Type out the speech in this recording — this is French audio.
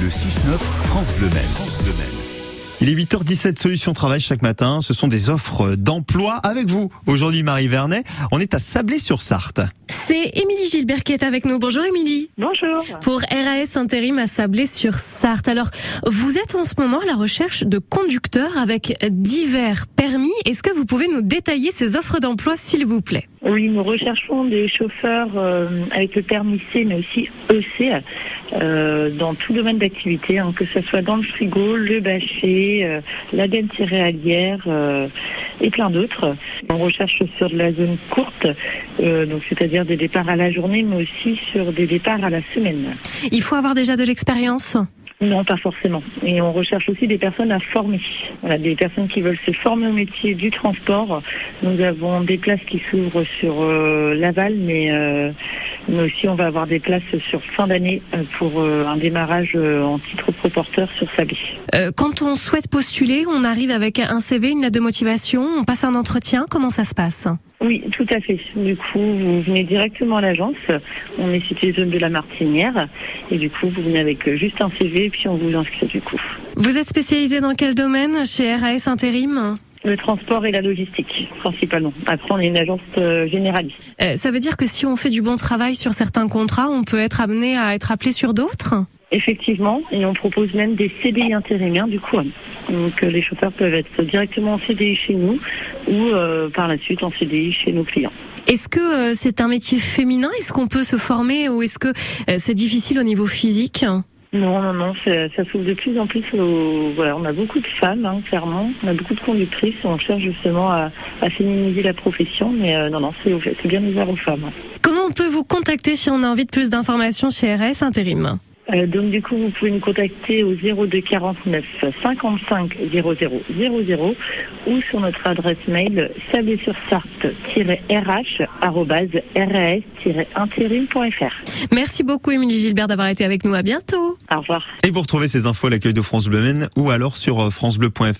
Le 6-9, France Bleu Maine. France Bleu Maine. Il est 8h17 Solutions Travail chaque matin. Ce sont des offres d'emploi avec vous. Aujourd'hui, Marie Vernet, on est à Sablé-sur-Sarthe. C'est Émilie Gilbert qui est avec nous. Bonjour Émilie. Bonjour. Pour RAS Intérim à Sablé-sur-Sarthe. Alors, vous êtes en ce moment à la recherche de conducteurs avec divers permis. Est-ce que vous pouvez nous détailler ces offres d'emploi, s'il vous plaît? Oui, nous recherchons des chauffeurs euh, avec le permis C, mais aussi EC, euh, dans tout domaine d'activité, hein, que ce soit dans le frigo, le bâcher, euh, la denne céréalière euh, et plein d'autres. On recherche sur la zone courte, euh, donc c'est-à-dire des départs à la journée, mais aussi sur des départs à la semaine. Il faut avoir déjà de l'expérience? Non, pas forcément. Et on recherche aussi des personnes à former. Voilà, des personnes qui veulent se former au métier du transport. Nous avons des places qui s'ouvrent sur euh, Laval, mais, euh, mais aussi on va avoir des places sur fin d'année euh, pour euh, un démarrage en titre proporteur sur. Euh, Quand on souhaite postuler, on arrive avec un CV, une lettre de motivation, on passe un entretien. Comment ça se passe? Oui, tout à fait. Du coup, vous venez directement à l'agence. On est situé zone de la Martinière. Et du coup, vous venez avec euh, juste un CV et puis on vous inscrit du coup. Vous êtes spécialisé dans quel domaine chez RAS Intérim? Le transport et la logistique, principalement. Après, on est une agence euh, généraliste. Euh, Ça veut dire que si on fait du bon travail sur certains contrats, on peut être amené à être appelé sur d'autres? Effectivement, et on propose même des CDI intérimaires du coup. Donc euh, les chauffeurs peuvent être directement en CDI chez nous ou euh, par la suite en CDI chez nos clients. Est-ce que euh, c'est un métier féminin? Est-ce qu'on peut se former ou est-ce que euh, c'est difficile au niveau physique? Non, non, non, ça, s'ouvre de plus en plus. Au, voilà, on a beaucoup de femmes, hein, clairement. On a beaucoup de conductrices. On cherche justement à, à féminiser la profession, mais euh, non, non, c'est bien ouvert aux femmes. Comment on peut vous contacter si on a envie de plus d'informations chez RAS Intérim? Euh, donc du coup, vous pouvez nous contacter au 02 49 55 00 00 ou sur notre adresse mail sablé-sur-sarthe-rh@ras-intérim.fr. Merci beaucoup Émilie Gilbert d'avoir été avec nous. À bientôt. Au revoir. Et vous retrouvez ces infos à l'accueil de France Bleu Maine ou alors sur euh, francebleu.fr.